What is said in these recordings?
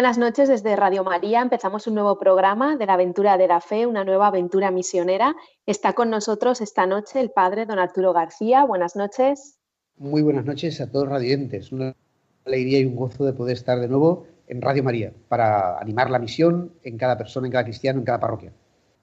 Buenas noches desde Radio María. Empezamos un nuevo programa de la aventura de la fe, una nueva aventura misionera. Está con nosotros esta noche el padre don Arturo García. Buenas noches. Muy buenas noches a todos radiantes. Una alegría y un gozo de poder estar de nuevo en Radio María para animar la misión en cada persona, en cada cristiano, en cada parroquia.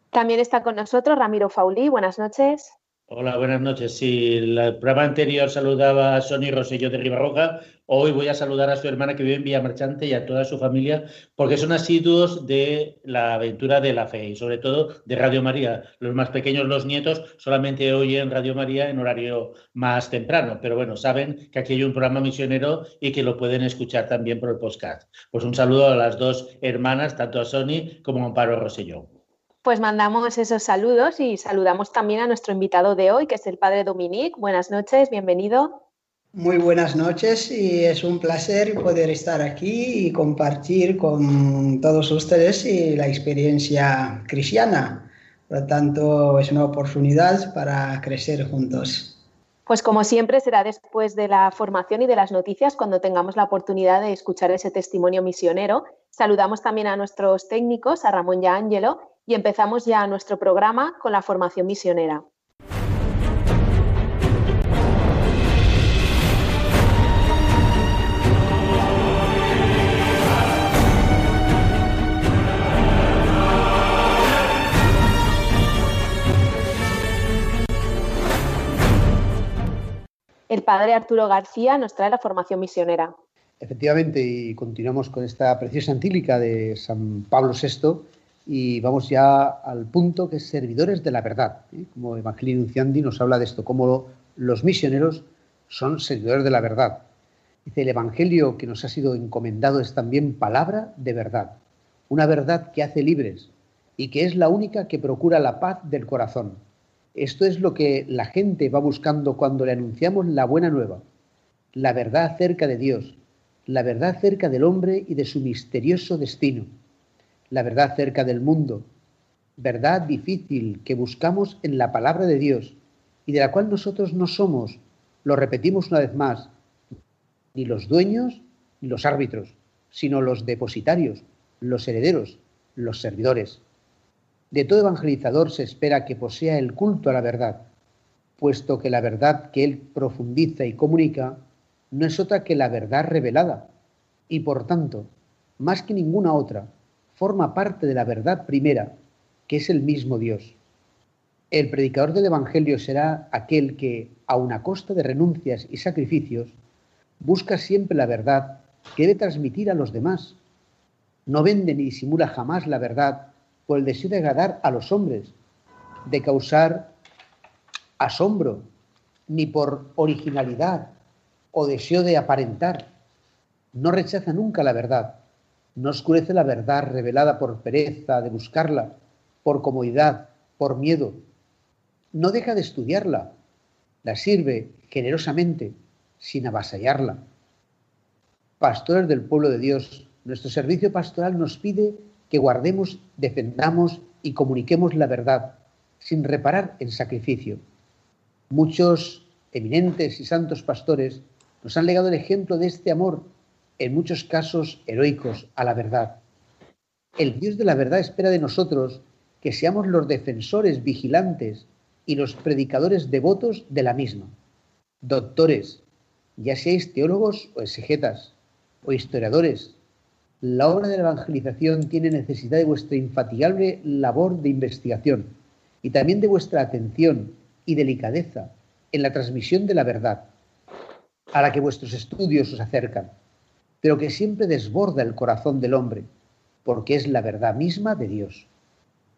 También está con nosotros Ramiro Faulí. Buenas noches. Hola, buenas noches. Si el programa anterior saludaba a Sony Rosello de Ribarroja, hoy voy a saludar a su hermana que vive en Villa Marchante y a toda su familia, porque son asiduos de la aventura de la fe y sobre todo de Radio María. Los más pequeños, los nietos, solamente oyen Radio María en horario más temprano, pero bueno, saben que aquí hay un programa misionero y que lo pueden escuchar también por el podcast. Pues un saludo a las dos hermanas, tanto a Sony como a Amparo Rosselló pues mandamos esos saludos y saludamos también a nuestro invitado de hoy, que es el padre Dominique. Buenas noches, bienvenido. Muy buenas noches y es un placer poder estar aquí y compartir con todos ustedes la experiencia cristiana. Por lo tanto, es una oportunidad para crecer juntos. Pues como siempre será después de la formación y de las noticias cuando tengamos la oportunidad de escuchar ese testimonio misionero. Saludamos también a nuestros técnicos, a Ramón y a Ángelo, y empezamos ya nuestro programa con la formación misionera. El padre Arturo García nos trae la formación misionera. Efectivamente, y continuamos con esta preciosa antílica de San Pablo VI, y vamos ya al punto que es servidores de la verdad. ¿eh? Como Evangelio Nunciandi nos habla de esto, como los misioneros son servidores de la verdad. Dice, el Evangelio que nos ha sido encomendado es también palabra de verdad, una verdad que hace libres y que es la única que procura la paz del corazón. Esto es lo que la gente va buscando cuando le anunciamos la buena nueva, la verdad acerca de Dios, la verdad acerca del hombre y de su misterioso destino la verdad cerca del mundo, verdad difícil que buscamos en la palabra de Dios y de la cual nosotros no somos, lo repetimos una vez más, ni los dueños ni los árbitros, sino los depositarios, los herederos, los servidores. De todo evangelizador se espera que posea el culto a la verdad, puesto que la verdad que él profundiza y comunica no es otra que la verdad revelada, y por tanto, más que ninguna otra, forma parte de la verdad primera, que es el mismo Dios. El predicador del Evangelio será aquel que, aun a costa de renuncias y sacrificios, busca siempre la verdad que debe transmitir a los demás. No vende ni disimula jamás la verdad por el deseo de agradar a los hombres, de causar asombro, ni por originalidad o deseo de aparentar. No rechaza nunca la verdad, no oscurece la verdad revelada por pereza de buscarla, por comodidad, por miedo. No deja de estudiarla, la sirve generosamente, sin avasallarla. Pastores del pueblo de Dios, nuestro servicio pastoral nos pide que guardemos, defendamos y comuniquemos la verdad, sin reparar en sacrificio. Muchos eminentes y santos pastores nos han legado el ejemplo de este amor en muchos casos heroicos, a la verdad. El Dios de la verdad espera de nosotros que seamos los defensores vigilantes y los predicadores devotos de la misma. Doctores, ya seáis teólogos o exegetas o historiadores, la obra de la evangelización tiene necesidad de vuestra infatigable labor de investigación y también de vuestra atención y delicadeza en la transmisión de la verdad, a la que vuestros estudios os acercan pero que siempre desborda el corazón del hombre, porque es la verdad misma de Dios.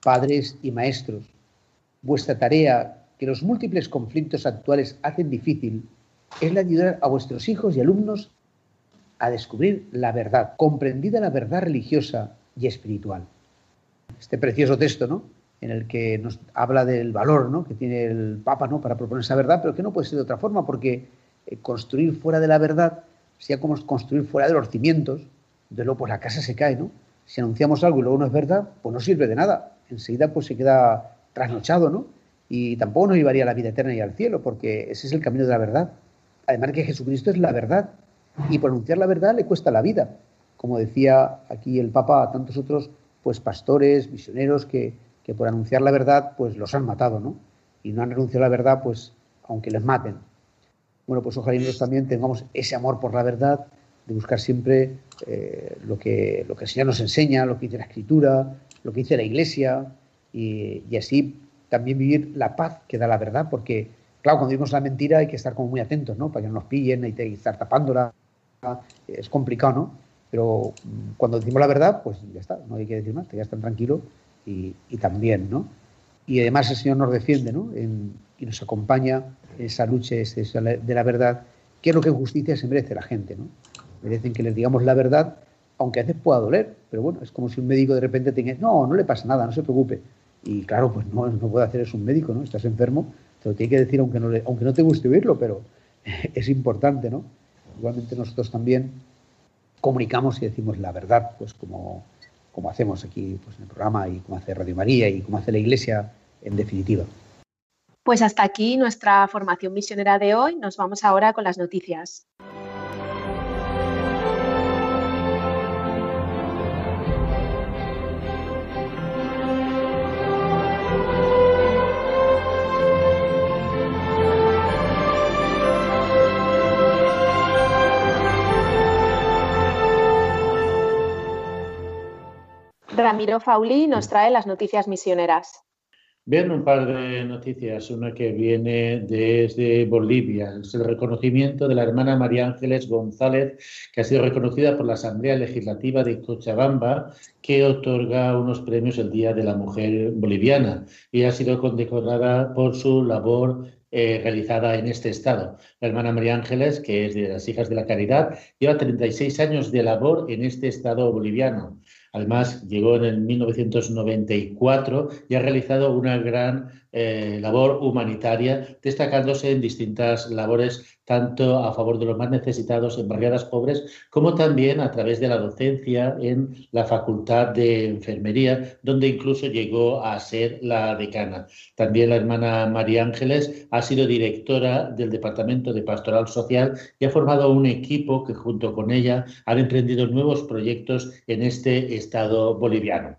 Padres y maestros, vuestra tarea, que los múltiples conflictos actuales hacen difícil, es la de ayudar a vuestros hijos y alumnos a descubrir la verdad, comprendida la verdad religiosa y espiritual. Este precioso texto, ¿no? en el que nos habla del valor ¿no? que tiene el Papa ¿no? para proponer esa verdad, pero que no puede ser de otra forma, porque eh, construir fuera de la verdad sea como construir fuera de los cimientos, de luego pues la casa se cae, ¿no? Si anunciamos algo y luego no es verdad, pues no sirve de nada. Enseguida pues se queda trasnochado, ¿no? Y tampoco nos llevaría a la vida eterna y al cielo, porque ese es el camino de la verdad. Además que Jesucristo es la verdad, y pronunciar la verdad le cuesta la vida. Como decía aquí el Papa a tantos otros pues pastores, misioneros que, que por anunciar la verdad pues los han matado, ¿no? Y no han renunciado a la verdad pues aunque les maten. Bueno, pues ojalá nosotros también tengamos ese amor por la verdad, de buscar siempre eh, lo, que, lo que el Señor nos enseña, lo que dice la Escritura, lo que dice la Iglesia, y, y así también vivir la paz que da la verdad, porque, claro, cuando vivimos la mentira hay que estar como muy atentos, ¿no? Para que no nos pillen, hay que estar tapándola, es complicado, ¿no? Pero mm, cuando decimos la verdad, pues ya está, no hay que decir más, ya están tranquilo y, y, también, ¿no? Y además el Señor nos defiende, ¿no? Y nos acompaña esa lucha de la verdad, que es lo que en justicia se merece la gente, ¿no? Merecen que les digamos la verdad, aunque a veces pueda doler, pero bueno, es como si un médico de repente te diga, no, no le pasa nada, no se preocupe. Y claro, pues no, no puede hacer eso un médico, ¿no? Estás enfermo, te lo tiene que decir aunque no, le, aunque no te guste oírlo, pero es importante, ¿no? Igualmente nosotros también comunicamos y decimos la verdad, pues como, como hacemos aquí pues, en el programa y como hace Radio María y como hace la Iglesia en definitiva. Pues hasta aquí nuestra formación misionera de hoy. Nos vamos ahora con las noticias. Ramiro Fauli nos trae las noticias misioneras. Bien, un par de noticias. Una que viene desde Bolivia. Es el reconocimiento de la hermana María Ángeles González, que ha sido reconocida por la Asamblea Legislativa de Cochabamba, que otorga unos premios el Día de la Mujer Boliviana. Y ha sido condecorada por su labor eh, realizada en este estado. La hermana María Ángeles, que es de las Hijas de la Caridad, lleva 36 años de labor en este estado boliviano. Además, llegó en el 1994 y ha realizado una gran eh, labor humanitaria, destacándose en distintas labores tanto a favor de los más necesitados en barriadas pobres, como también a través de la docencia en la Facultad de Enfermería, donde incluso llegó a ser la decana. También la hermana María Ángeles ha sido directora del Departamento de Pastoral Social y ha formado un equipo que junto con ella han emprendido nuevos proyectos en este estado boliviano.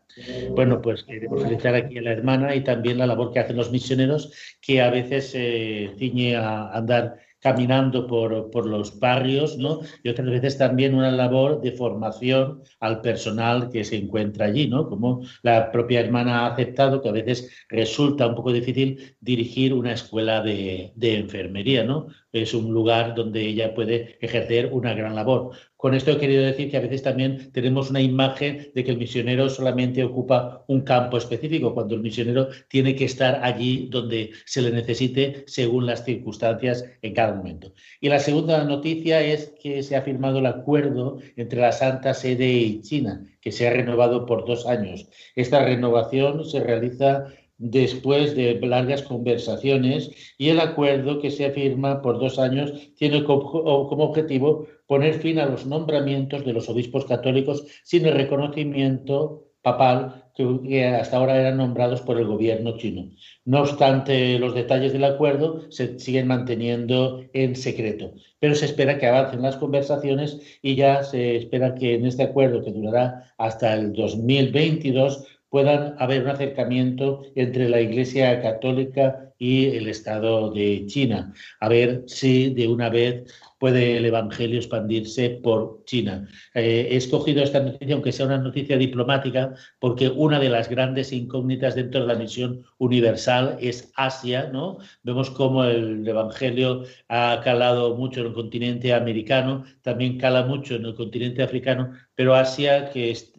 Bueno, pues queremos felicitar aquí a la hermana y también la labor que hacen los misioneros, que a veces se eh, ciñe a andar caminando por, por, los barrios, ¿no? Y otras veces también una labor de formación al personal que se encuentra allí, ¿no? Como la propia hermana ha aceptado que a veces resulta un poco difícil dirigir una escuela de, de enfermería, ¿no? Es un lugar donde ella puede ejercer una gran labor. Con esto he querido decir que a veces también tenemos una imagen de que el misionero solamente ocupa un campo específico, cuando el misionero tiene que estar allí donde se le necesite según las circunstancias en cada momento. Y la segunda noticia es que se ha firmado el acuerdo entre la Santa Sede y China, que se ha renovado por dos años. Esta renovación se realiza después de largas conversaciones y el acuerdo que se firma por dos años tiene como objetivo poner fin a los nombramientos de los obispos católicos sin el reconocimiento papal que hasta ahora eran nombrados por el gobierno chino. No obstante, los detalles del acuerdo se siguen manteniendo en secreto, pero se espera que avancen las conversaciones y ya se espera que en este acuerdo, que durará hasta el 2022, puedan haber un acercamiento entre la Iglesia Católica y el Estado de China, a ver si de una vez puede el Evangelio expandirse por China. Eh, he escogido esta noticia, aunque sea una noticia diplomática, porque una de las grandes incógnitas dentro de la misión universal es Asia, ¿no? Vemos cómo el Evangelio ha calado mucho en el continente americano, también cala mucho en el continente africano, pero Asia, que es,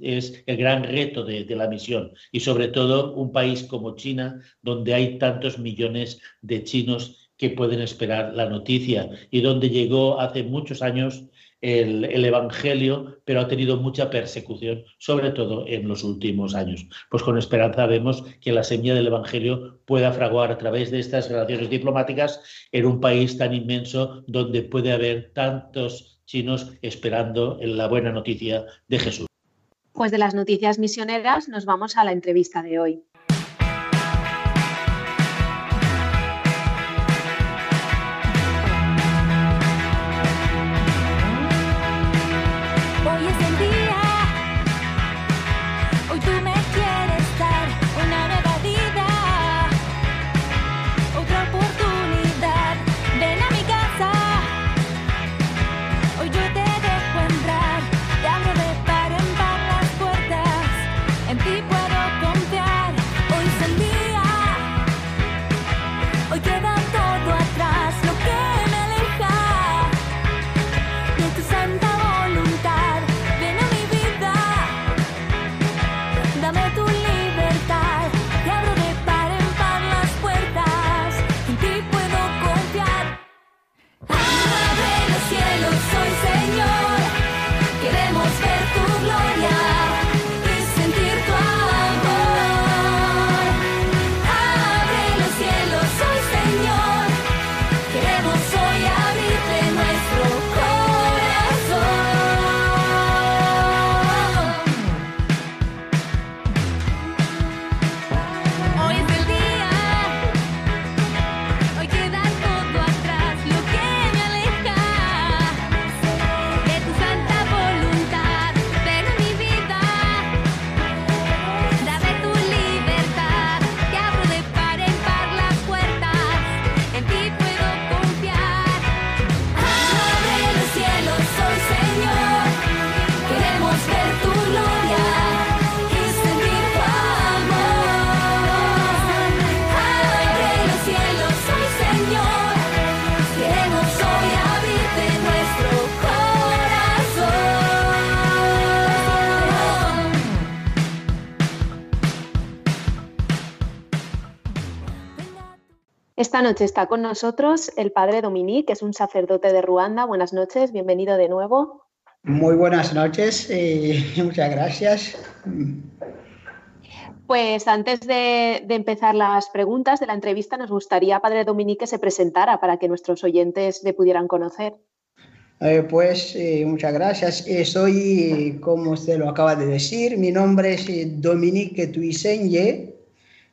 el gran reto de, de la misión, y sobre todo un país como China, donde hay tantos millones de chinos que pueden esperar la noticia y donde llegó hace muchos años el, Evangelio, pero ha tenido mucha persecución, sobre todo en los últimos años. Pues con esperanza vemos que la semilla del Evangelio pueda fraguar a través de estas relaciones diplomáticas en un país tan inmenso donde puede haber tantos chinos esperando la buena noticia de Jesús. Pues de las noticias misioneras nos vamos a la entrevista de hoy. Esta noche está con nosotros el padre Dominique, que es un sacerdote de Ruanda. Buenas noches, bienvenido de nuevo. Muy buenas noches y muchas gracias. Pues antes de, empezar las preguntas de la entrevista, nos gustaría, Padre Dominique, que se presentara para que nuestros oyentes le pudieran conocer. Eh, pues eh, muchas gracias. Eh, soy, como usted lo acaba de decir, mi nombre es Dominique Tuisenye.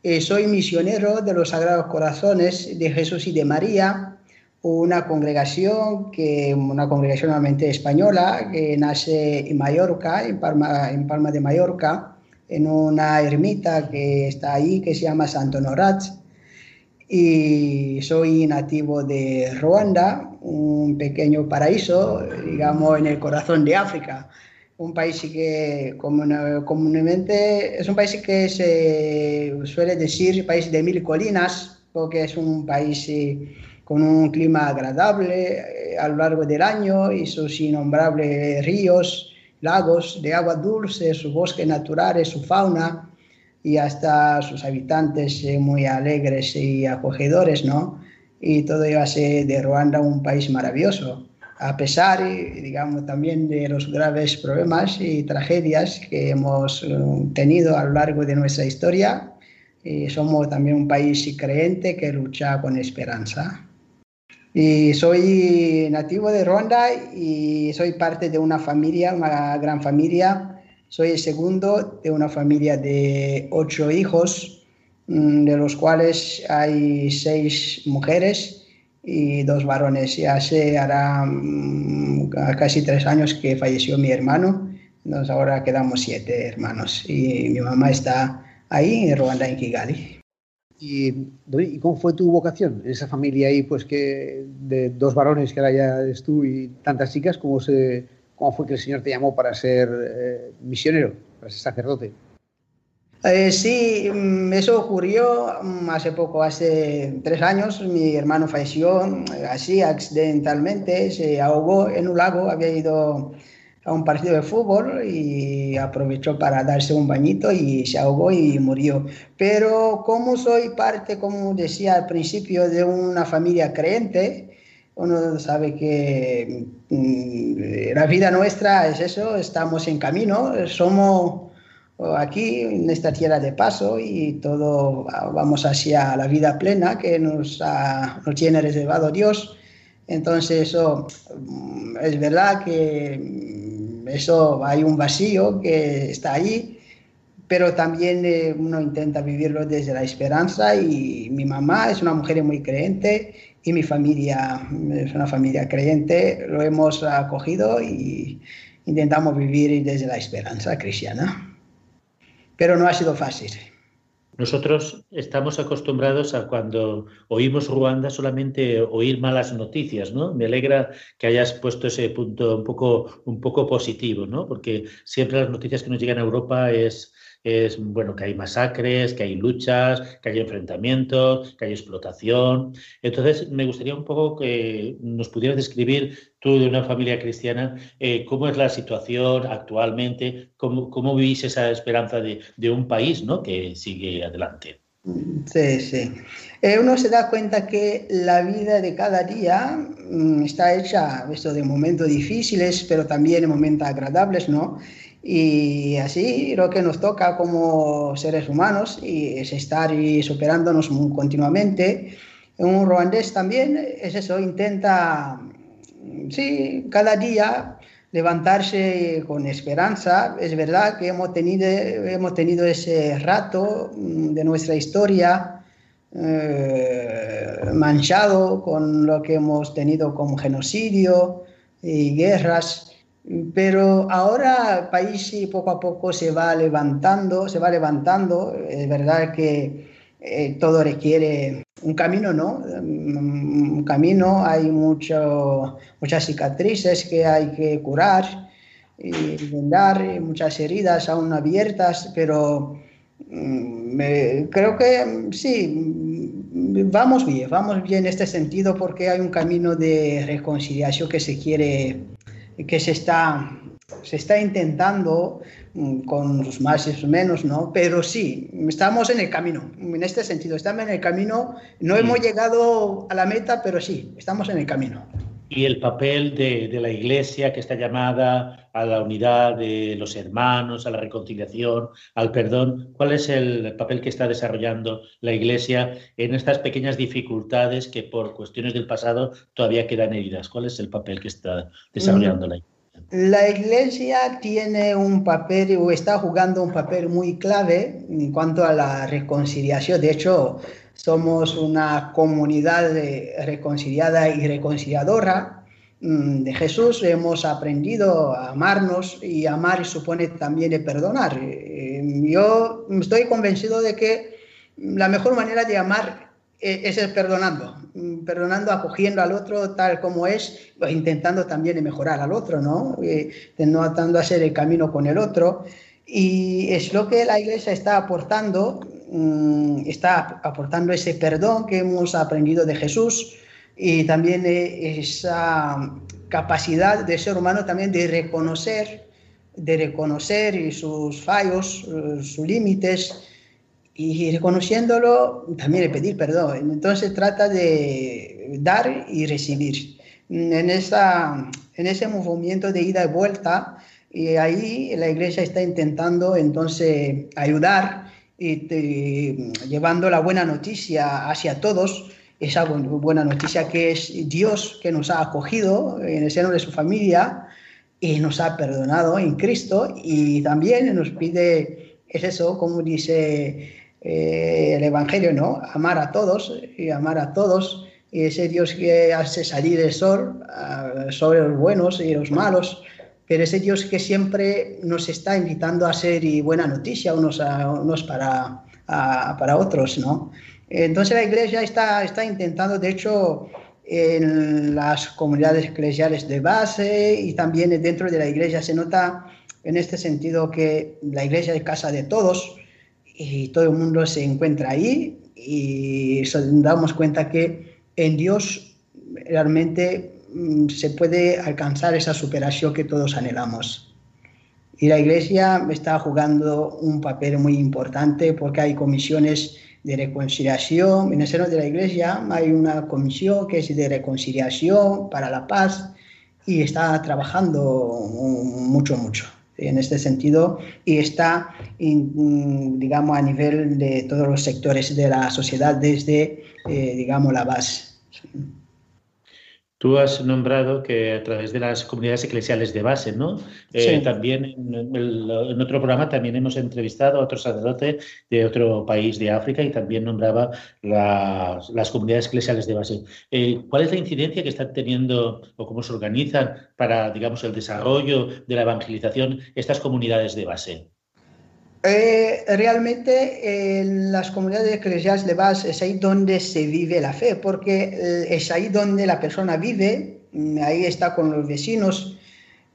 Eh, soy misionero de los Sagrados Corazones de Jesús y de María, una congregación, que, una congregación nuevamente española que nace en Mallorca, en Palma, en Palma de Mallorca, en una ermita que está ahí que se llama Santo Norat. Y soy nativo de Ruanda, un pequeño paraíso, digamos, en el corazón de África un país que comúnmente es un país que se suele decir país de mil colinas, porque es un país eh, con un clima agradable eh, a lo largo del año y sus innombrables ríos, lagos de agua dulce, sus bosques naturales, su fauna y hasta sus habitantes eh, muy alegres y acogedores, ¿no? Y todo ello hace de Ruanda un país maravilloso a pesar, digamos, también de los graves problemas y tragedias que hemos eh, tenido a lo largo de nuestra historia, y somos también un país creyente que lucha con esperanza. Y soy nativo de Ronda y soy parte de una familia, una gran familia. Soy el segundo de una familia de ocho hijos, mm, de los cuales hay seis mujeres y dos varones. Ya hace hará mm, casi tres años que falleció mi hermano, entonces ahora quedamos siete hermanos y mi mamá está ahí en Ruanda, en Kigali. ¿Y, cómo fue tu vocación en esa familia ahí, pues que de dos varones que ahora ya eres tú y tantas chicas, cómo, se, cómo fue que el Señor te llamó para ser eh, misionero, para ser sacerdote? Eh, sí, mm, eso ocurrió mm, hace poco, hace tres años. Mi hermano falleció eh, así accidentalmente, se ahogó en un lago, había ido a un partido de fútbol y aprovechó para darse un bañito y se ahogó y murió. Pero como soy parte, como decía al principio, de una familia creyente, uno sabe que mm, la vida nuestra es eso, estamos en camino, somos aquí en esta tierra de paso y todo vamos hacia la vida plena que nos, nos tiene reservado Dios. Entonces eso mm, es verdad que mm, eso hay un vacío que está ahí pero también eh, uno intenta vivirlo desde la esperanza y mi mamá es una mujer muy creyente y mi familia es una familia creyente, lo hemos acogido y intentamos vivir desde la esperanza cristiana. Pero no ha sido fácil. Nosotros estamos acostumbrados a cuando oímos Ruanda solamente oír malas noticias, ¿no? Me alegra que hayas puesto ese punto un poco, un poco positivo, ¿no? Porque siempre las noticias que nos llegan a Europa es es bueno que hay masacres, que hay luchas, que hay enfrentamientos, que hay explotación. Entonces, me gustaría un poco que nos pudieras describir tú de una familia cristiana eh, cómo es la situación actualmente, cómo, cómo vivís esa esperanza de, de un país ¿no? que sigue adelante. Sí, sí. Eh, uno se da cuenta que la vida de cada día mm, está hecha esto de momentos difíciles, pero también de momentos agradables, ¿no? Y así lo que nos toca como seres humanos y es estar y superándonos continuamente. Un ruandés también es eso, intenta, sí, cada día levantarse con esperanza. Es verdad que hemos tenido, hemos tenido ese rato mm, de nuestra historia eh, manchado con lo que hemos tenido como genocidio y guerras pero ahora el país poco a poco se va levantando, se va levantando. Es verdad que eh, todo requiere un camino, ¿no? Un camino, hay mucho, muchas cicatrices que hay que curar y vendar, muchas heridas aún abiertas, pero mm, creo que sí, vamos bien, vamos bien en este sentido porque hay un camino de reconciliación que se quiere que se está, se está intentando mm, con los más y los menos, ¿no? Pero sí, estamos en el camino, en este sentido, estamos en el camino, no hemos llegado a la meta, pero sí, estamos en el camino. Y el papel de, de, la Iglesia que está llamada a la unidad de los hermanos, a la reconciliación, al perdón. ¿Cuál es el papel que está desarrollando la Iglesia en estas pequeñas dificultades que por cuestiones del pasado todavía quedan heridas? ¿Cuál es el papel que está desarrollando la Iglesia? La Iglesia tiene un papel o está jugando un papel muy clave en cuanto a la reconciliación. De hecho, somos una comunidad reconciliada y reconciliadora mm, de Jesús. Hemos aprendido a amarnos y amar supone también perdonar. Eh, yo estoy convencido de que la mejor manera de amar es el perdonando, mm, perdonando, acogiendo al otro tal como es, pues intentando también mejorar al otro, ¿no? Eh, no tratando de hacer el camino con el otro. Y es lo que la iglesia está aportando Mm, está aportando ese perdón que hemos aprendido de Jesús y también eh, esa capacidad de ser humano también de reconocer, de reconocer sus fallos, eh, sus límites y reconociéndolo también pedir perdón. Entonces trata de dar y recibir. En, esa, en ese movimiento de ida y vuelta, y ahí la iglesia está intentando entonces ayudar y llevando la buena noticia hacia todos, esa buena noticia que es Dios que nos ha acogido en el seno de su familia y nos ha perdonado en Cristo y también nos pide, es eso, como dice eh, el Evangelio, ¿no? Amar a todos y amar a todos. Ese Dios que hace salir el sol sobre los buenos y los malos, pero ese Dios que siempre nos está invitando a ser y buena noticia unos, a, unos para, para otros, ¿no? Entonces la iglesia está, está intentando, de hecho, en las comunidades eclesiales de base y también dentro de la iglesia se nota en este sentido que la iglesia es casa de todos y todo el mundo se encuentra ahí y nos damos cuenta que en Dios realmente Mm, se puede alcanzar esa superación que todos anhelamos. Y la Iglesia está jugando un papel muy importante porque hay comisiones de reconciliación. En el seno de la Iglesia hay una comisión que es de reconciliación para la paz y está trabajando mucho, mucho en este sentido y está, digamos, a nivel de todos los sectores de la sociedad desde, eh, digamos, la base. Tú has nombrado que a través de las comunidades eclesiales de base, ¿no? Eh, también en, otro programa también hemos entrevistado a otro sacerdote de otro país de África y también nombraba las, comunidades eclesiales de base. Eh, ¿Cuál es la incidencia que están teniendo o cómo se organizan para, digamos, el desarrollo de la evangelización estas comunidades de base? Eh, realmente en las comunidades eclesiales de base es ahí donde se vive la fe, porque eh, es ahí donde la persona vive, mm, ahí está con los vecinos,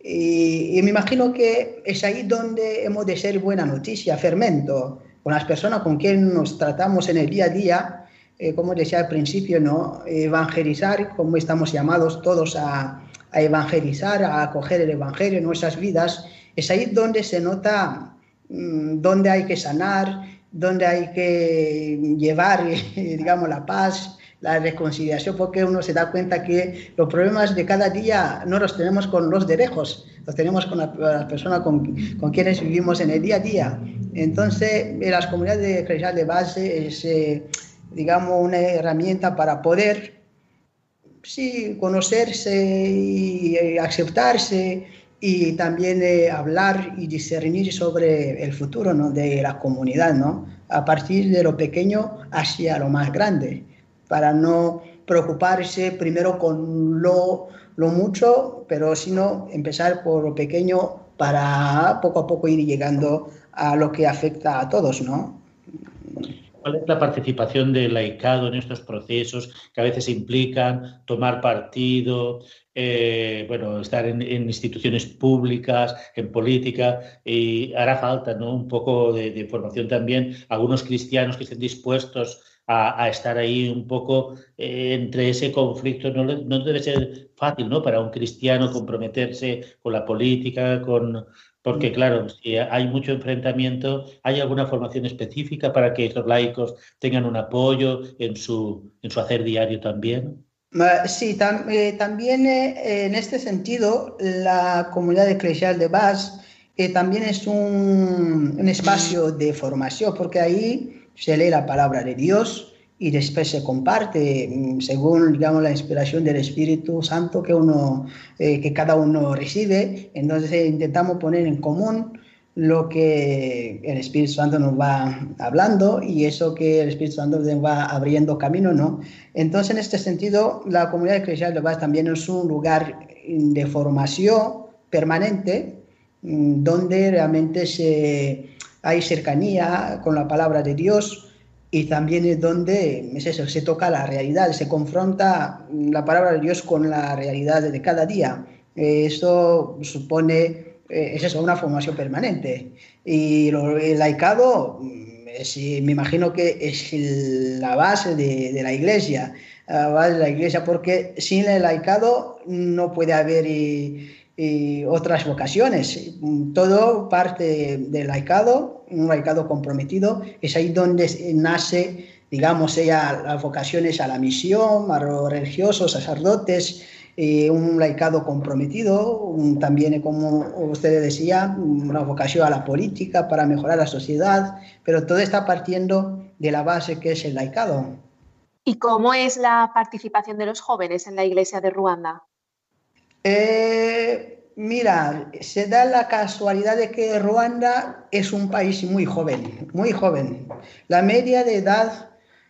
y, me imagino que es ahí donde hemos de ser buena noticia, fermento, con las personas con quien nos tratamos en el día a día, eh, como decía al principio, ¿no? evangelizar, como estamos llamados todos a, a evangelizar, a acoger el Evangelio en nuestras vidas, es ahí donde se nota dónde hay que sanar, dónde hay que llevar, digamos, la paz, la reconciliación, porque uno se da cuenta que los problemas de cada día no los tenemos con los de lejos, los tenemos con las personas con, con, quienes vivimos en el día a día. Entonces, las comunidades eclesiales de base es, eh, digamos, una herramienta para poder, sí, conocerse y aceptarse y también eh, hablar y discernir sobre el futuro ¿no? de la comunidad, ¿no? a partir de lo pequeño hacia lo más grande, para no preocuparse primero con lo, lo mucho, pero sino empezar por lo pequeño para poco a poco ir llegando a lo que afecta a todos, ¿no? ¿Cuál es la participación del laicado en estos procesos que a veces implican tomar partido, eh, bueno, estar en, instituciones públicas, en política, y hará falta ¿no? un poco de, formación también, algunos cristianos que estén dispuestos a, estar ahí un poco eh, entre ese conflicto. No, no, debe ser fácil ¿no? para un cristiano comprometerse con la política, con, porque claro, si hay mucho enfrentamiento, ¿hay alguna formación específica para que esos laicos tengan un apoyo en su, en su hacer diario también? Sí, eh, también eh, en este sentido, la comunidad eclesial de Bas eh, también es un, un, espacio de formación, porque ahí se lee la palabra de Dios y después se comparte mm, según, digamos, la inspiración del Espíritu Santo que, uno, que cada uno recibe. Entonces intentamos poner en común lo que el Espíritu Santo nos va hablando y eso que el Espíritu Santo nos va abriendo camino, ¿no? Entonces, en este sentido, la comunidad Bas también es un lugar de formación permanente mm, donde realmente se, hay cercanía con la palabra de Dios y también es donde es eso, se toca la realidad, se confronta la palabra de Dios con la realidad de cada día. Eso supone eh, es eso, una formación permanente. Y el laicado, mm, me imagino que es la base de, la iglesia, la base de la iglesia, porque sin el laicado no puede haber otras vocaciones. Todo parte del laicado, un laicado comprometido, es ahí donde nace, digamos, las vocaciones a la misión, a los religiosos, sacerdotes, un laicado comprometido, también, como usted decía, una vocación a la política para mejorar la sociedad, pero todo está partiendo de la base que es el laicado. ¿Y cómo es la participación de los jóvenes en la iglesia de Ruanda? Eh, mira, se da la casualidad de que Ruanda es un país muy joven, muy joven. La media de edad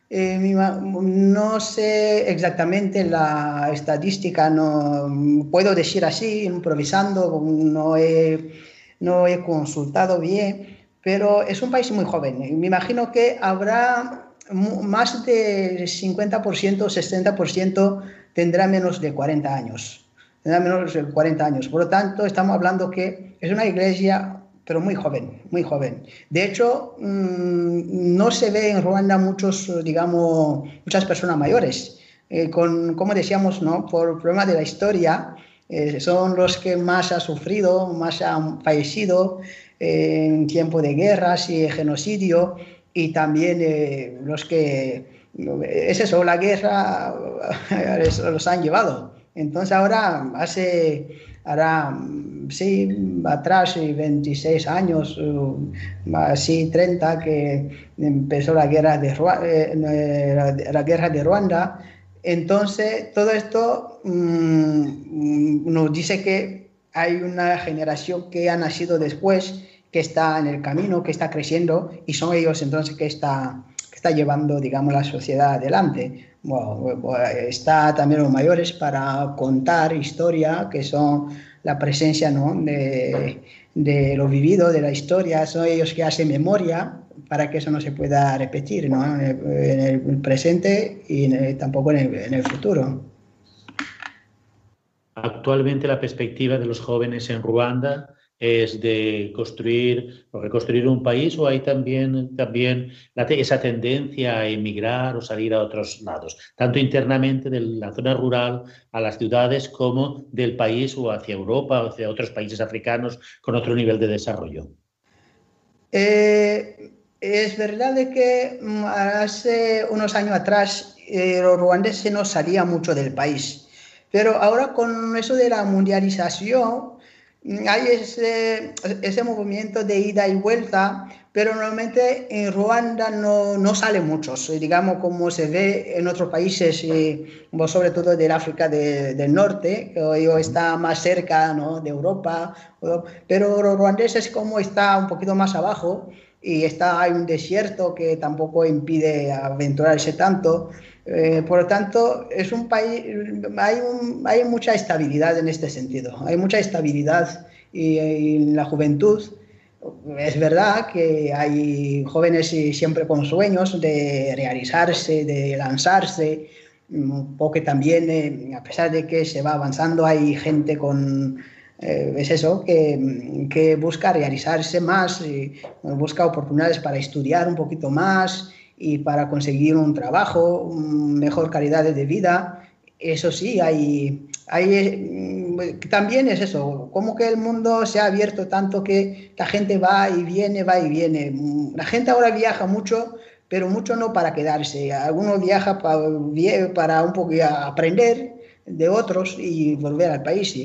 eh, no sé exactamente la estadística, no puedo decir así, improvisando, no he, no he consultado bien, pero es un país muy joven. Me imagino que habrá más de 50%, 60% tendrá menos de 40 años. Tendrá menos de 40 años. Por lo tanto, estamos hablando que es una iglesia pero muy joven, muy joven. De hecho, mm, no se ve en Ruanda muchos, digamos, muchas personas mayores. Eh, con, como decíamos, ¿no? por problema de la historia, eh, son los que más han sufrido, más han fallecido eh, en tiempo de guerras y genocidio. y también eh, los que, es eso, la guerra los han llevado. Entonces ahora hace, ahora, sí, atrás, 26 años, así 30, que empezó la guerra de, eh, la guerra de Ruanda. Entonces, todo esto mm, nos dice que hay una generación que ha nacido después que está en el camino, que está creciendo y son ellos entonces que está, que está llevando, digamos, la sociedad adelante. Bueno, está también los mayores para contar historia, que son la presencia ¿no? de, de lo vivido, de la historia, son ellos que hacen memoria para que eso no se pueda repetir ¿no? en, el, presente y tampoco en el futuro. Actualmente la perspectiva de los jóvenes en Ruanda es de construir o reconstruir un país o hay también, también esa tendencia a emigrar o salir a otros lados, tanto internamente de la zona rural a las ciudades como del país o hacia Europa o hacia otros países africanos con otro nivel de desarrollo? Eh, es verdad de que mm, hace unos años atrás eh, los ruandeses no salían mucho del país, pero ahora con eso de la mundialización hay ese, ese movimiento de ida y vuelta, pero normalmente en Ruanda no, no sale muchos, digamos como se ve en otros países, sobre todo del África del Norte, que está más cerca ¿no? de Europa, pero los ruandeses como está un poquito más abajo y está, hay un desierto que tampoco impide aventurarse tanto, eh, por lo tanto, es un país, hay, hay, mucha estabilidad en este sentido, hay mucha estabilidad y, en la juventud. Es verdad que hay jóvenes siempre con sueños de realizarse, de lanzarse, un poco también, eh, a pesar de que se va avanzando, hay gente con, eh, es eso, que, que, busca realizarse más, y busca oportunidades para estudiar un poquito más y para conseguir un trabajo, mejor calidad de vida. Eso sí, hay, hay, mm, también es eso, como que el mundo se ha abierto tanto que la gente va y viene, va y viene. La gente ahora viaja mucho, pero mucho no para quedarse. Algunos viaja para, para un poco aprender de otros y volver al país.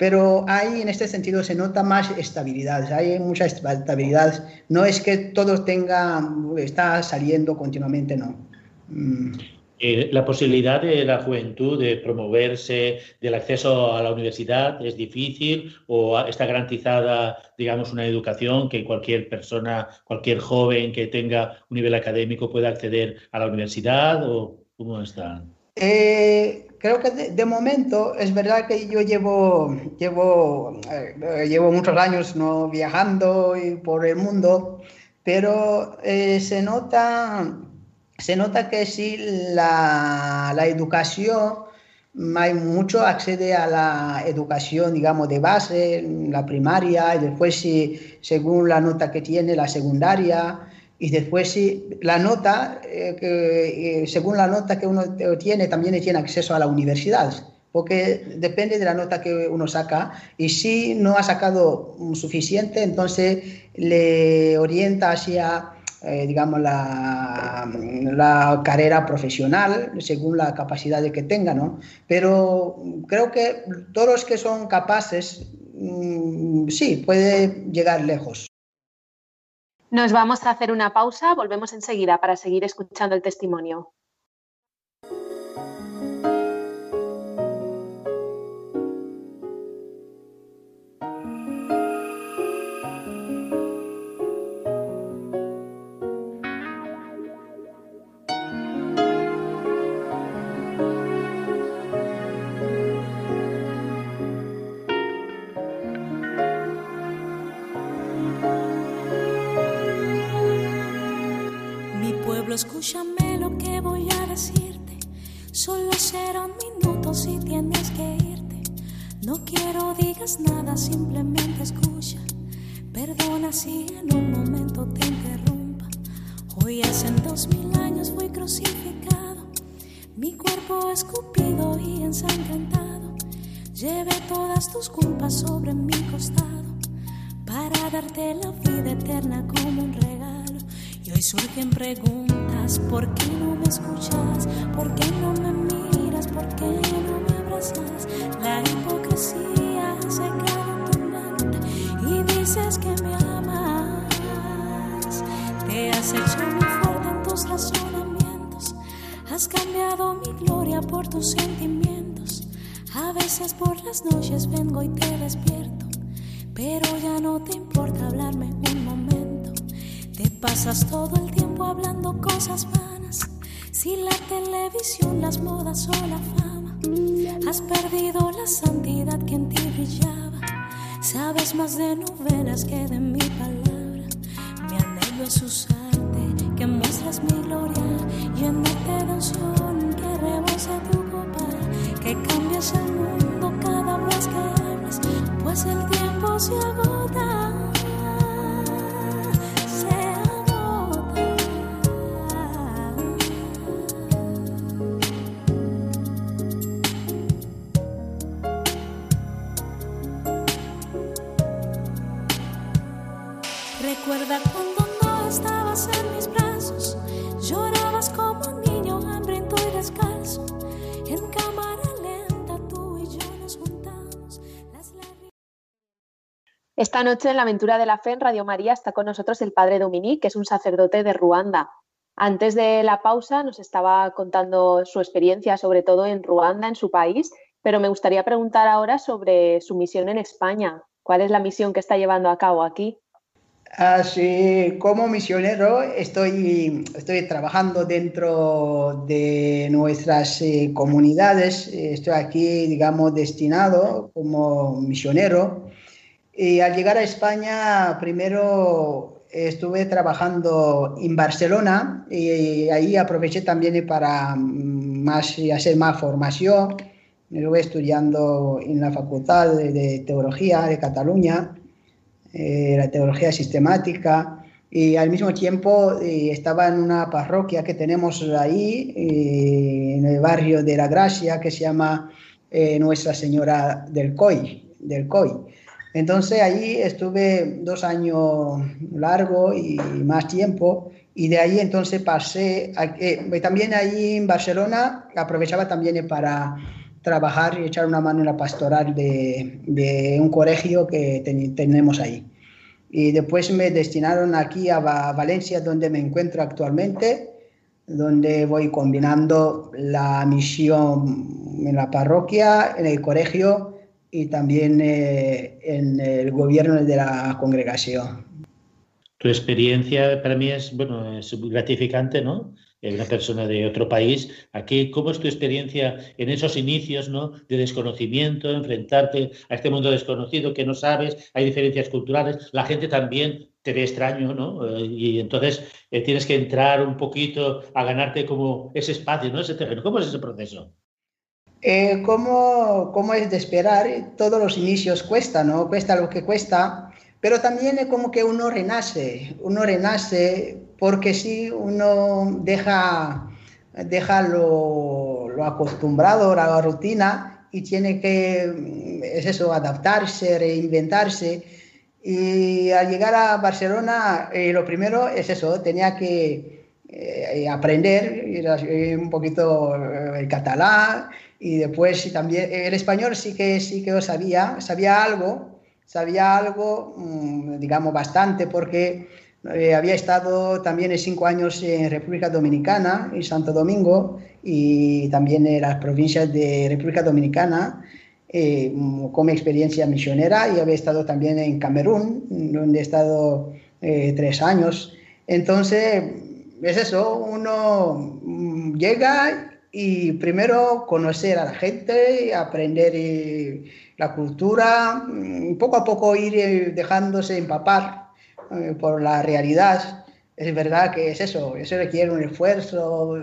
Pero ahí en este sentido se nota más estabilidad, hay mucha estabilidad. No es que todo tenga, está saliendo continuamente, no. Mm. Eh, la posibilidad de la juventud de promoverse, del acceso a la universidad, es difícil o está garantizada, digamos, una educación que cualquier persona, cualquier joven que tenga un nivel académico pueda acceder a la universidad o cómo está? Eh, creo que de, momento es verdad que yo llevo, llevo, eh, llevo muchos años ¿no? viajando por el mundo, pero eh, se, nota, se nota que sí la, la educación, hay mucho accede a la educación, digamos, de base, la primaria, y después, si, según la nota que tiene, la secundaria, y después si la nota, eh, que, eh, según la nota que uno tiene, también tiene acceso a la universidad, porque depende de la nota que uno saca y si no ha sacado suficiente, entonces le orienta hacia, eh, digamos, la, la, carrera profesional según la capacidad que tenga, ¿no? Pero creo que todos los que son capaces, mm, sí, puede llegar lejos. Nos vamos a hacer una pausa, volvemos enseguida para seguir escuchando el testimonio. Digas nada, simplemente escucha. Perdona si en un momento te interrumpa. Hoy hace dos mil años fui crucificado. Mi cuerpo escupido y ensangrentado. Llevé todas tus culpas sobre mi costado para darte la vida eterna como un regalo Hoy surgen preguntas, ¿por qué no me escuchas? ¿Por qué no me miras? ¿Por qué no me abrazas? La hipocresía razonamientos, has cambiado mi gloria por tus sentimientos. A veces por las noches vengo y te despierto, pero ya no te importa hablarme un momento te pasas todo el tiempo hablando cosas vanas. Si la televisión, las modas o la has perdido la santidad que en ti brillaba. Sabes más de novelas que de mi palabra. Mi anhelo es usarte, que muestras mi gloria, llenarte de unción, que rebose tu copa, que cambies el mundo cada vez que hables, pues el tiempo se agota. Esta noche en la aventura de la fe en Radio María está con nosotros el padre Dominique, que es un sacerdote de Ruanda. Antes de la pausa nos estaba contando su experiencia, sobre todo en Ruanda, en su país, pero me gustaría preguntar ahora sobre su misión en España. ¿Cuál es la misión que está llevando a cabo aquí? Así como misionero estoy, estoy trabajando dentro de nuestras eh, comunidades, estoy aquí, digamos, destinado como misionero. Y al llegar a España, primero estuve trabajando en Barcelona y ahí aproveché también para más, hacer más formación. Estuve estudiando en la Facultad de Teología de Cataluña eh, la teología sistemática y al mismo tiempo eh, estaba en una parroquia que tenemos ahí, eh, en el barrio de la Gracia, que se llama Nuestra Señora del COI. Del COI. Entonces ahí estuve dos años largo y más tiempo y de ahí entonces pasé, también ahí en Barcelona aprovechaba también para trabajar y echar una mano en la pastoral de, de un colegio que tenemos ahí. Y después me destinaron aquí a Valencia, donde me encuentro actualmente, donde voy combinando la misión en la parroquia, en el colegio y también eh, en el gobierno de la congregación. Tu experiencia para mí es, bueno, gratificante, ¿no? una persona de otro país. Aquí, ¿cómo es tu experiencia en esos inicios ¿no? de desconocimiento, enfrentarte a este mundo desconocido que no sabes, hay diferencias culturales, la gente también te ve extraño, ¿no? Eh, y entonces eh, tienes que entrar un poquito a ganarte como ese espacio, ¿no? Ese terreno. ¿Cómo es ese proceso? Eh, ¿cómo, ¿Cómo es de esperar? Todos los inicios cuesta, ¿no? Cuesta lo que cuesta, pero también es como que uno renace, uno renace porque si uno deja, deja lo, acostumbrado, la rutina, y tiene que, es eso, adaptarse, reinventarse. Y al llegar a Barcelona, eh, lo primero es eso, tenía que eh, aprender un poquito el catalán y después también el español sí que sí que lo sabía, sabía algo, sabía algo, mm, digamos bastante, porque eh, había estado también cinco años en República Dominicana, en Santo Domingo, y también en las provincias de República Dominicana, eh, como experiencia misionera, y había estado también en Camerún, donde he estado eh, tres años. Entonces, es eso, uno mm, llega y primero conocer a la gente, aprender la cultura, mm, poco a poco ir dejándose empapar eh, por la realidad. Es verdad que es eso, eso requiere un esfuerzo,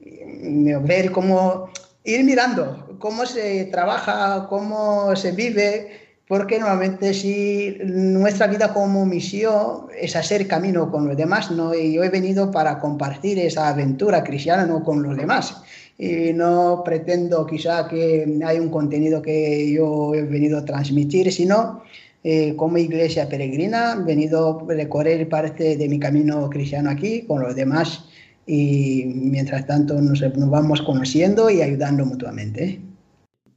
ver cómo, ir mirando cómo se trabaja, cómo se vive, porque normalmente si nuestra vida como misión es hacer camino con los demás, ¿no? y yo he venido para compartir esa aventura cristiana ¿no? con los demás. Y no pretendo quizá que hay un contenido que yo he venido a transmitir, sino eh, como iglesia peregrina, he venido a recorrer parte de mi camino cristiano aquí con los demás y mientras tanto nos, nos vamos conociendo y ayudando mutuamente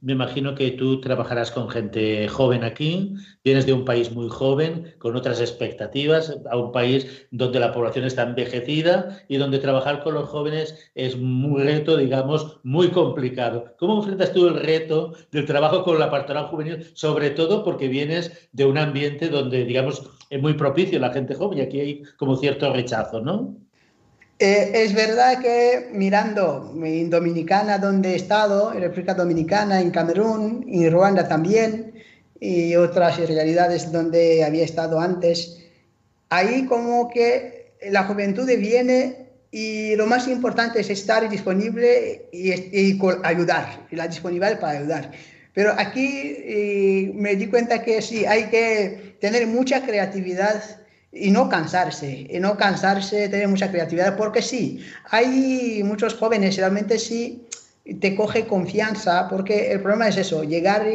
me imagino que tú trabajarás con gente joven aquí, vienes de un país muy joven, con otras expectativas, a un país donde la población está envejecida y donde trabajar con los jóvenes es un reto, digamos, muy complicado. ¿Cómo enfrentas tú el reto del trabajo con la pastoral juvenil, sobre todo porque vienes de un ambiente donde, digamos, es muy propicio la gente joven y aquí hay como cierto rechazo, ¿no? Eh, es verdad que mirando en Dominicana, donde he estado, en República Dominicana, en Camerún, en Ruanda también, y otras realidades donde había estado antes, ahí como que la juventud viene y lo más importante es estar disponible y, y ayudar, y la disponibilidad para ayudar. Pero aquí eh, me di cuenta que sí, hay que tener mucha creatividad y no cansarse, y no cansarse, tener mucha creatividad, porque sí, hay muchos jóvenes, realmente sí te coge confianza, porque el problema es eso, llegar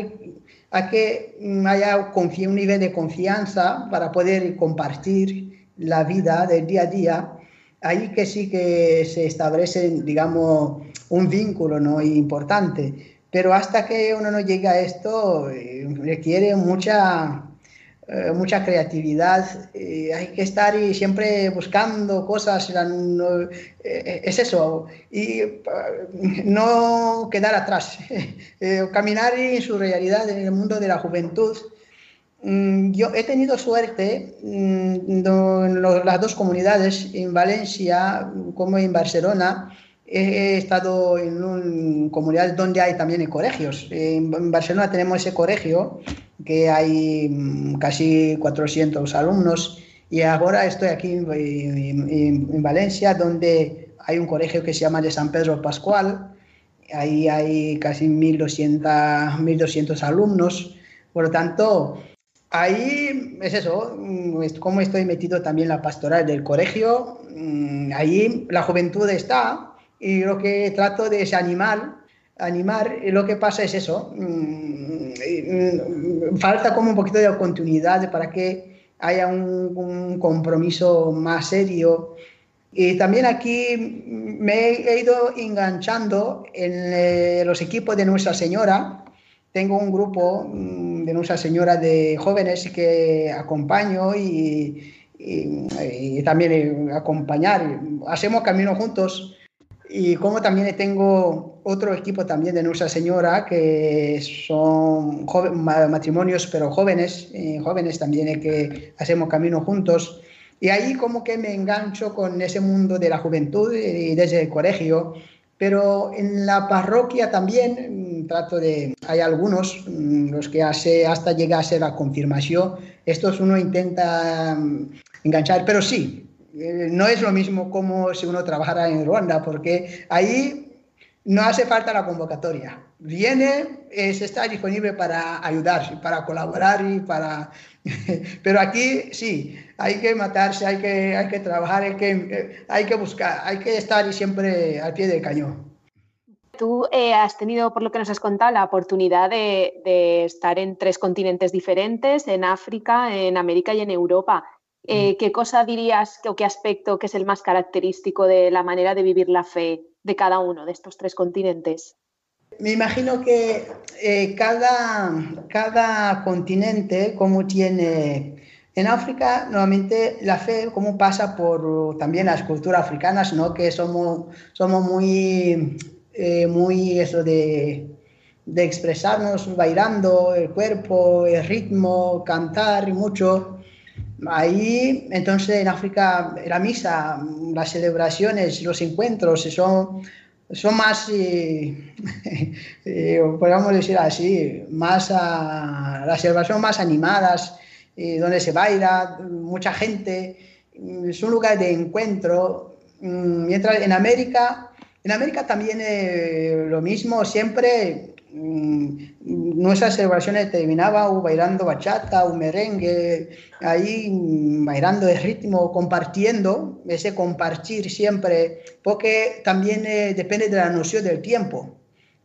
a que haya un nivel de confianza para poder compartir la vida del día a día, ahí que sí que se establece, digamos, un vínculo ¿no? importante. Pero hasta que uno no llega a esto, eh, requiere mucha eh, mucha creatividad, eh, hay que estar y siempre buscando cosas, eh, es eso, y no quedar atrás, caminar en su realidad en el mundo de la juventud. Mm, yo he tenido suerte mm, en las dos comunidades, en Valencia como en Barcelona, he estado en una comunidad donde hay también colegios. En Barcelona tenemos ese colegio que hay mm, casi 400 alumnos y ahora estoy aquí en, Valencia donde hay un colegio que se llama de San Pedro Pascual. Ahí hay casi 1.200, 1200 alumnos. Por lo tanto, ahí es eso, mm, como estoy metido también en la pastoral del colegio, mm, ahí la juventud está y lo que trato de es animar, animar, y lo que pasa es eso, mm, mm, falta como un poquito de continuidad para que haya un, compromiso más serio. Y también aquí me he ido enganchando en eh, los equipos de Nuestra Señora. Tengo un grupo mm, de Nuestra Señora de jóvenes que acompaño y, y también acompañar. Hacemos camino juntos y como también tengo otro equipo también de Nuestra Señora, que son matrimonios, pero jóvenes, eh, jóvenes también que hacemos camino juntos. Y ahí como que me engancho con ese mundo de la juventud y desde el colegio. Pero en la parroquia también mm, trato de, hay algunos, mm, los que hace hasta llega a ser la confirmación, estos uno intenta mm, enganchar, pero sí, eh, no es lo mismo como si uno trabajara en Ruanda, porque ahí no hace falta la convocatoria. Viene, se está disponible para ayudar, para colaborar y para... Pero aquí sí, hay que matarse, hay que, hay que trabajar, hay que, hay que buscar, hay que estar siempre al pie del cañón. Tú eh, has tenido, por lo que nos has contado, la oportunidad de, de estar en tres continentes diferentes, en África, en América y en Europa. Eh, ¿Qué cosa dirías o qué aspecto que es el más característico de la manera de vivir la fe de cada uno de estos tres continentes? Me imagino que eh, cada, cada continente, como tiene en África, normalmente la fe, como pasa por también las culturas africanas, ¿no? que somos, somos muy, eh, muy eso de, de expresarnos bailando, el cuerpo, el ritmo, cantar y mucho. Ahí, entonces, en África, la misa, las celebraciones, los encuentros son, son más, eh, eh, podríamos decir así, más, uh, las celebraciones más animadas, eh, donde se baila, mucha gente, es un lugar de encuentro. Mm, mientras en América, en América también lo mismo, siempre Mm, nuestras celebraciones terminaban bailando bachata, un merengue, ahí mm, bailando de ritmo, compartiendo, ese compartir siempre, porque también eh, depende de la noción del tiempo.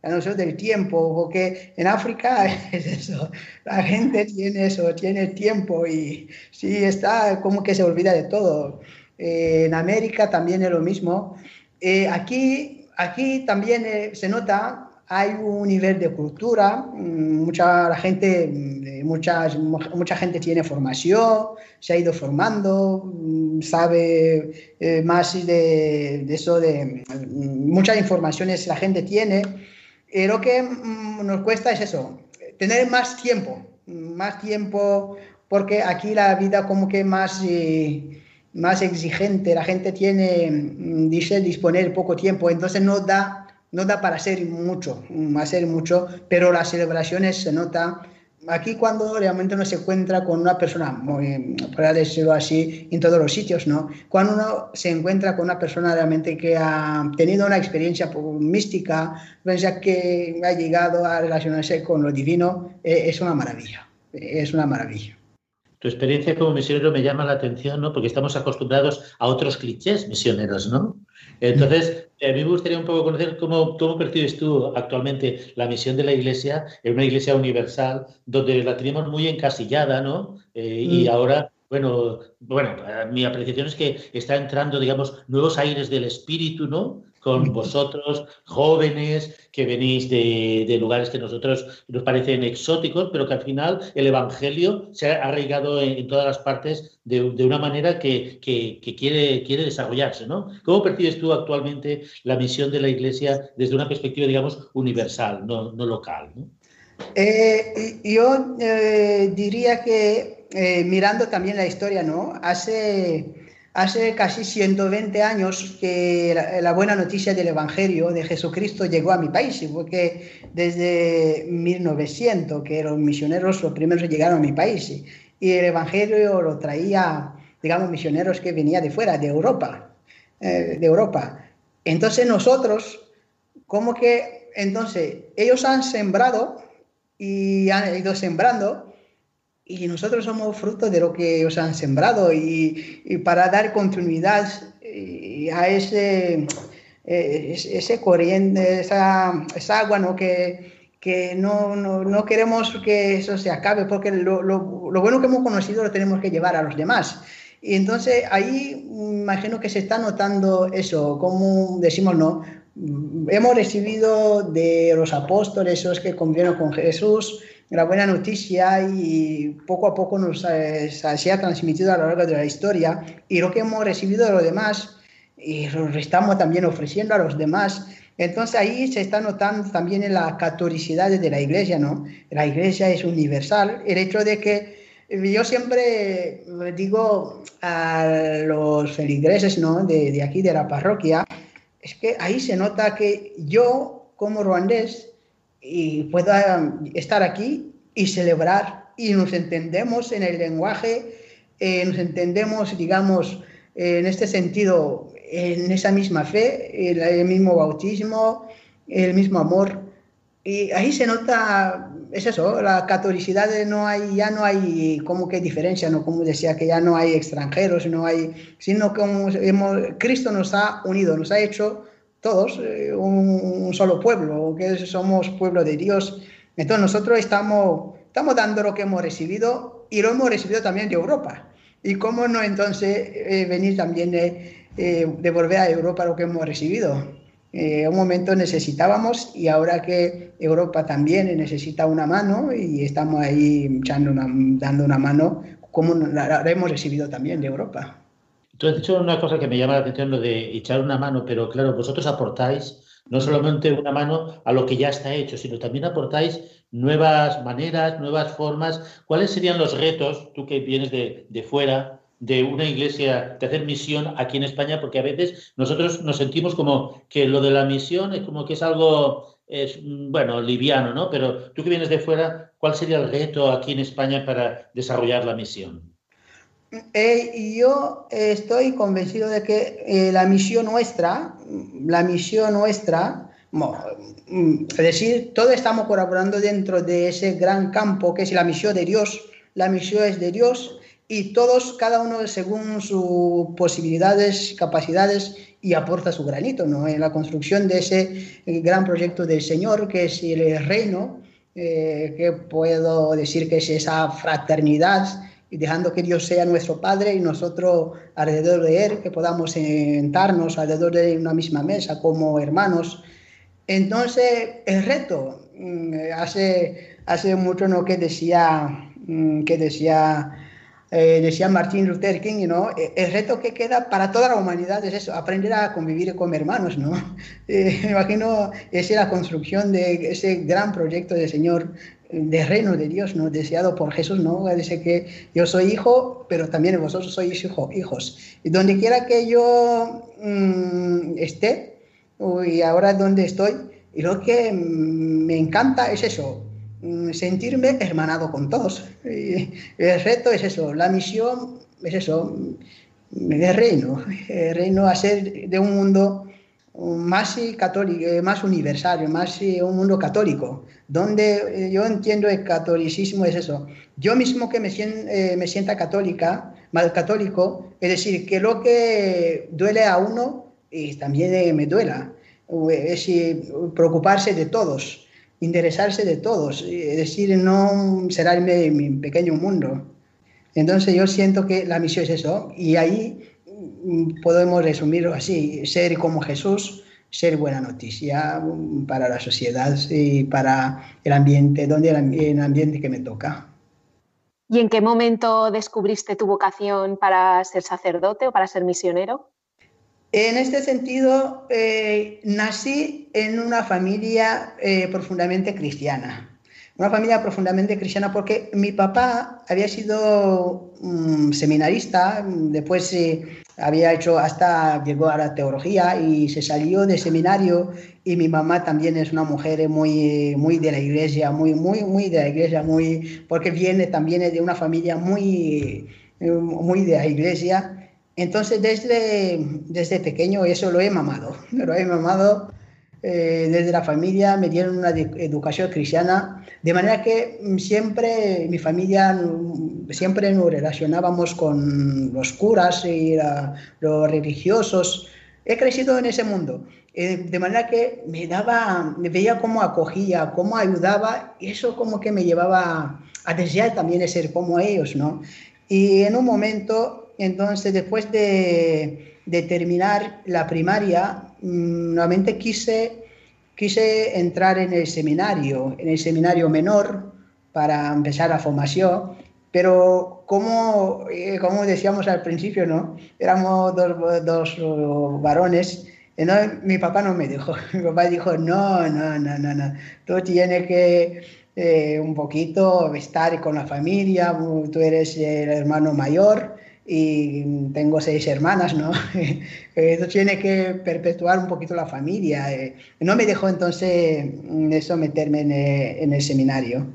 la noción del tiempo, porque en África es eso, la gente tiene eso, tiene tiempo y sí está como que se olvida de todo. Eh, en América también es lo mismo. Eh, aquí, aquí también se nota hay un nivel de cultura, mm, mucha gente, mm, mucha, mucha gente tiene formación, se ha ido formando, mm, sabe eh, más de, eso, de muchas informaciones la gente tiene. Eh, lo que nos cuesta es eso, tener más tiempo, más tiempo, porque aquí la vida como que más... Eh, más exigente, la gente tiene, dice, disponer poco tiempo, entonces no da no da para hacer mucho, hacer mucho, pero las celebraciones se nota. Aquí cuando realmente uno se encuentra con una persona, muy, para decirlo así, en todos los sitios, ¿no? Cuando uno se encuentra con una persona realmente que ha tenido una experiencia mística, piensa que ha llegado a relacionarse con lo divino, eh, es una maravilla, es una maravilla. Tu experiencia como misionero me llama la atención, ¿no? Porque estamos acostumbrados a otros clichés misioneros, ¿no? Entonces, a mí me gustaría un poco conocer cómo, cómo percibes tú actualmente la misión de la Iglesia en una Iglesia universal donde la tenemos muy encasillada, ¿no? Eh, y mm. ahora bueno, bueno, mi apreciación es que está entrando, digamos, nuevos aires del espíritu, ¿no? Con vosotros, jóvenes, que venís de, lugares que nosotros nos parecen exóticos, pero que al final el Evangelio se ha arraigado en, todas las partes de, una manera que, quiere, quiere desarrollarse, ¿no? ¿Cómo percibes tú actualmente la misión de la Iglesia desde una perspectiva, digamos, universal, no, local? Eh, yo eh, diría que eh, mirando también la historia, ¿no? Hace, hace casi 120 años que la, buena noticia del Evangelio de Jesucristo llegó a mi país, porque desde 1900 que los misioneros los primeros llegaron a mi país y el Evangelio lo traía, digamos, misioneros que venían de fuera, de Europa, eh, de Europa. Entonces nosotros, como que, entonces, ellos han sembrado y han ido sembrando y nosotros somos fruto de lo que ellos han sembrado y, para dar continuidad eh, a ese, eh, ese corriente, esa, esa agua ¿no? que, que no, no, no, queremos que eso se acabe, porque lo, lo, lo, bueno que hemos conocido lo tenemos que llevar a los demás. Y entonces ahí imagino que se está notando eso, como decimos, ¿no? Hemos recibido de los apóstoles, esos que convivieron con Jesús, la buena noticia y poco a poco nos eh, se ha transmitido a lo largo de la historia y lo que hemos recibido de los demás y lo estamos también ofreciendo a los demás. Entonces ahí se está notando también en la catolicidad de la iglesia, ¿no? La iglesia es universal. El hecho de que yo siempre digo a los feligreses, ¿no? De, de aquí, de la parroquia, es que ahí se nota que yo, como ruandés, y pueda estar aquí y celebrar y nos entendemos en el lenguaje, eh, nos entendemos, digamos, en este sentido, en esa misma fe, el, mismo bautismo, el mismo amor. Y ahí se nota, es eso, la catolicidad no hay, ya no hay como que diferencia, no como decía que ya no hay extranjeros, no hay, sino que hemos, Cristo nos ha unido, nos ha hecho todos eh, un, solo pueblo, que somos pueblo de Dios. Entonces nosotros estamos, estamos dando lo que hemos recibido y lo hemos recibido también de Europa. ¿Y cómo no entonces eh, venir también de eh, devolver a Europa lo que hemos recibido? en un momento necesitábamos y ahora que Europa también necesita una mano y estamos ahí echando dando una mano, como la hemos recibido también de Europa. Tú has dicho una cosa que me llama la atención, lo de echar una mano, pero claro, vosotros aportáis no solamente una mano a lo que ya está hecho, sino también aportáis nuevas maneras, nuevas formas. ¿Cuáles serían los retos, tú que vienes de, de fuera, de una iglesia, de hacer misión aquí en España? Porque a veces nosotros nos sentimos como que lo de la misión es como que es algo, es, bueno, liviano, ¿no? Pero tú que vienes de fuera, ¿cuál sería el reto aquí en España para desarrollar la misión? Eh, yo estoy convencido de que eh, la misión nuestra, la misión nuestra, mm, es decir, todos estamos colaborando dentro de ese gran campo que es la misión de Dios. La misión es de Dios y todos, cada uno según sus posibilidades, capacidades y aporta su granito ¿no? en la construcción de ese gran proyecto del Señor, que es el reino, eh, que puedo decir que es esa fraternidad y dejando que Dios sea nuestro Padre y nosotros alrededor de Él, que podamos sentarnos alrededor de una misma mesa como hermanos. Entonces, el reto, mm, hace, hace mucho ¿no? que decía, mm, que decía, eh, decía Martin Luther King, ¿no? E, el reto que queda para toda la humanidad es eso, aprender a convivir con hermanos, ¿no? Eh, me imagino, esa es la construcción de ese gran proyecto del Señor de reino de Dios, ¿no? deseado por Jesús, ¿no? Dice que yo soy hijo, pero también vosotros sois hijo, hijos. Y donde quiera que yo mm, esté, y ahora donde estoy, y lo que me encanta es eso, mm, sentirme hermanado con todos. El reto es eso, la misión es eso, de reino, el reino ser de un mundo más católico, eh, más universal, más eh, un mundo católico, donde eh, yo entiendo el catolicismo es eso. Yo mismo que me, me sienta católica, mal católico, es decir, que lo que duele a uno y también me duela, es preocuparse de todos, interesarse de todos, es decir, no será mi, mi pequeño mundo. Entonces yo siento que la misión es eso, y ahí podemos resumirlo así, ser como Jesús, ser buena noticia para la sociedad y para el ambiente, donde el ambiente que me toca. ¿Y en qué momento descubriste tu vocación para ser sacerdote o para ser misionero? En este sentido, eh, nací en una familia eh, profundamente cristiana una familia profundamente cristiana porque mi papá había sido un seminarista, después había hecho hasta llegó a la teología y se salió de seminario y mi mamá también es una mujer muy muy de la iglesia, muy muy muy de la iglesia, muy porque viene también de una familia muy muy de la iglesia. Entonces desde desde pequeño eso lo he mamado, lo he mamado eh, desde la familia me dieron una educación cristiana, de manera que mm, siempre mi familia, mm, siempre nos relacionábamos con los curas y los religiosos. He crecido en ese mundo, eh, de manera que me daba, me veía cómo acogía, cómo ayudaba, y eso como que me llevaba a desear también ser como ellos, ¿no? Y en un momento, entonces, después de, de terminar la primaria, Mm, nuevamente quise, quise entrar en el seminario, en el seminario menor para empezar la formación, pero como, eh, como decíamos al principio, ¿no? éramos dos, dos varones, no, mi papá no me dijo, mi papá dijo, no, no, no, no, no, tú tienes que eh, un poquito estar con la familia, tú eres el hermano mayor, y tengo seis hermanas, ¿no? Eso tiene que perpetuar un poquito la familia. Eh. No me dejó entonces mm, eso meterme eh, en, el seminario.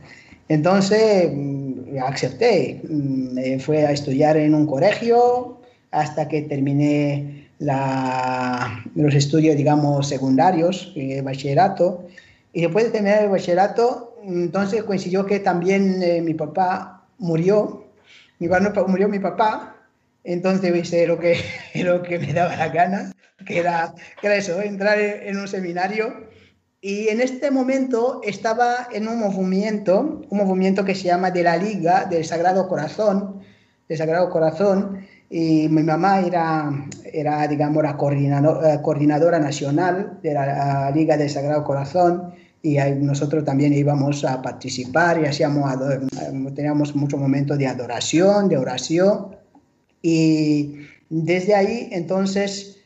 Entonces mm, acepté, mm, me fue a estudiar en un colegio hasta que terminé la, los estudios, digamos, secundarios, el eh, bachillerato. Y después de terminar el bachillerato, entonces coincidió que también mi papá murió. Murió mi papá entonces hice lo que, lo que me daba la gana, que era, que eso, entrar en un seminario. Y en este momento estaba en un movimiento, un movimiento que se llama de la Liga del Sagrado Corazón, del Sagrado Corazón, y mi mamá era, era digamos, la coordinadora, eh, coordinadora nacional de la Liga del Sagrado Corazón, y nosotros también íbamos a participar y hacíamos, teníamos muchos momentos de adoración, de oración, y desde ahí, entonces,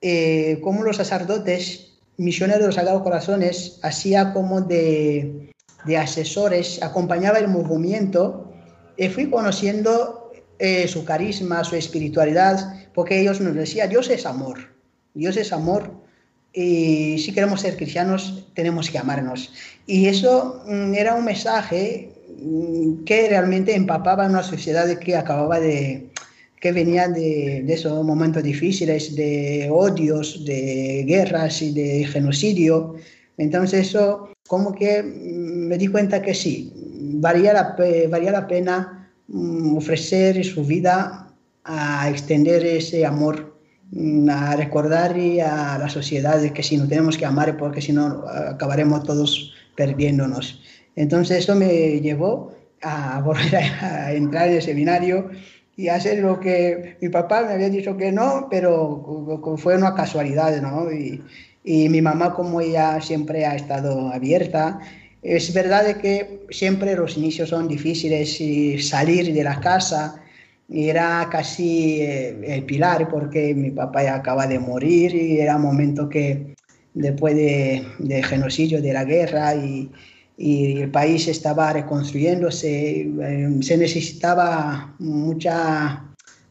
eh, como los sacerdotes, misioneros de los Sagrados Corazones, hacía como de, de asesores, acompañaba el movimiento, y fui conociendo eh, su carisma, su espiritualidad, porque ellos nos decían, Dios es amor, Dios es amor, y si queremos ser cristianos tenemos que amarnos. Y eso mm, era un mensaje mm, que realmente empapaba una sociedad que acababa de, que venían de, esos momentos difíciles, de odios, de guerras y de genocidio. Entonces eso como que mm, me di cuenta que sí, valía la, valía la pena mm, ofrecer su vida a extender ese amor mm, a recordar a la sociedad de que si no tenemos que amar porque si no acabaremos todos perdiéndonos. Entonces eso me llevó a volver a, entrar en el seminario y hacer lo que mi papá me había dicho que no, pero fue una casualidad, ¿no? Y, y mi mamá, como ella siempre ha estado abierta, es verdad que siempre los inicios son difíciles y salir de la casa era casi eh, el pilar porque mi papá ya acaba de morir y era un momento que después de, de genocidio de la guerra y, y el país estaba reconstruyéndose, eh, se necesitaba mucha,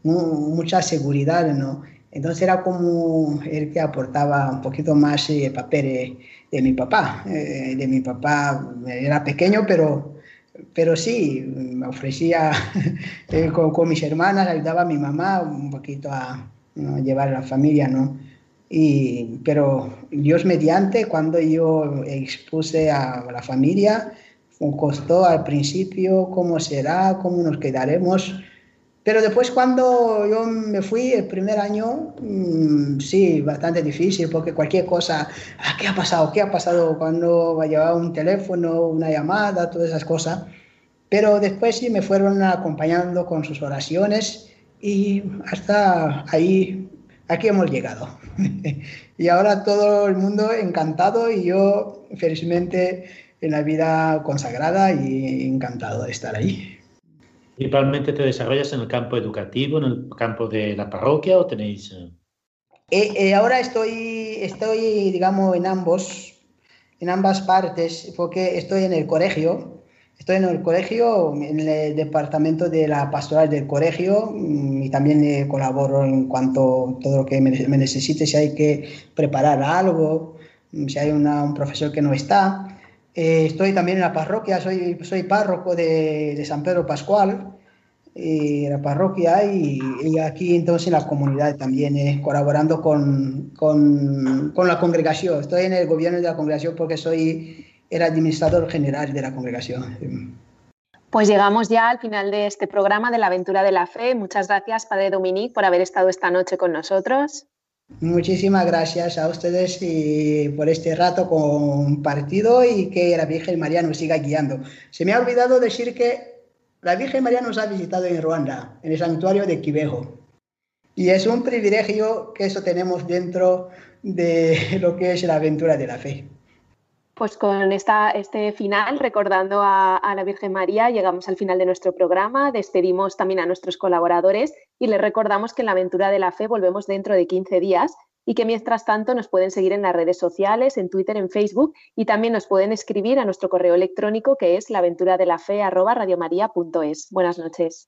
mucha seguridad, ¿no? Entonces era como el que aportaba un poquito más el eh, papel de, mi papá. Eh, de mi papá era pequeño, pero, pero sí, me ofrecía con, mis hermanas, ayudaba a mi mamá un poquito a, a llevar a la familia, ¿no? Y, pero Dios mediante, cuando yo expuse a la familia, costó al principio cómo será, cómo nos quedaremos. Pero después cuando yo me fui el primer año, mm, sí, bastante difícil, porque cualquier cosa, ah, ¿qué ha pasado? ¿Qué ha pasado cuando llevaba un teléfono, una llamada, todas esas cosas? Pero después sí me fueron acompañando con sus oraciones y hasta ahí, aquí hemos llegado. y ahora todo el mundo encantado y yo felizmente en la vida consagrada y encantado de estar ahí. ¿Principalmente te desarrollas en el campo educativo, en el campo de la parroquia o tenéis...? Eh? Eh, eh, ahora estoy, estoy, digamos, en ambos, en ambas partes, porque estoy en el colegio, Estoy en el colegio, en el departamento de la pastoral del colegio y también eh, colaboro en cuanto a todo lo que me, necesite, si hay que preparar algo, si hay un profesor que no está. Eh, estoy también en la parroquia, soy, soy párroco de, de San Pedro Pascual, y la parroquia y, y, aquí entonces en la comunidad también eh, colaborando con, con, con la congregación. Estoy en el gobierno de la congregación porque soy el administrador general de la congregación. Pues llegamos ya al final de este programa de la aventura de la fe. Muchas gracias, Padre Dominique, por haber estado esta noche con nosotros. Muchísimas gracias a ustedes y por este rato compartido y que la Virgen María nos siga guiando. Se me ha olvidado decir que la Virgen María nos ha visitado en Ruanda, en el santuario de Quivejo. Y es un privilegio que eso tenemos dentro de lo que es la aventura de la fe. Pues con esta, este final, recordando a, la Virgen María, llegamos al final de nuestro programa. Despedimos también a nuestros colaboradores y les recordamos que en la aventura de la fe volvemos dentro de 15 días y que mientras tanto nos pueden seguir en las redes sociales, en Twitter, en Facebook y también nos pueden escribir a nuestro correo electrónico que es laventuradelafe.es. Buenas noches.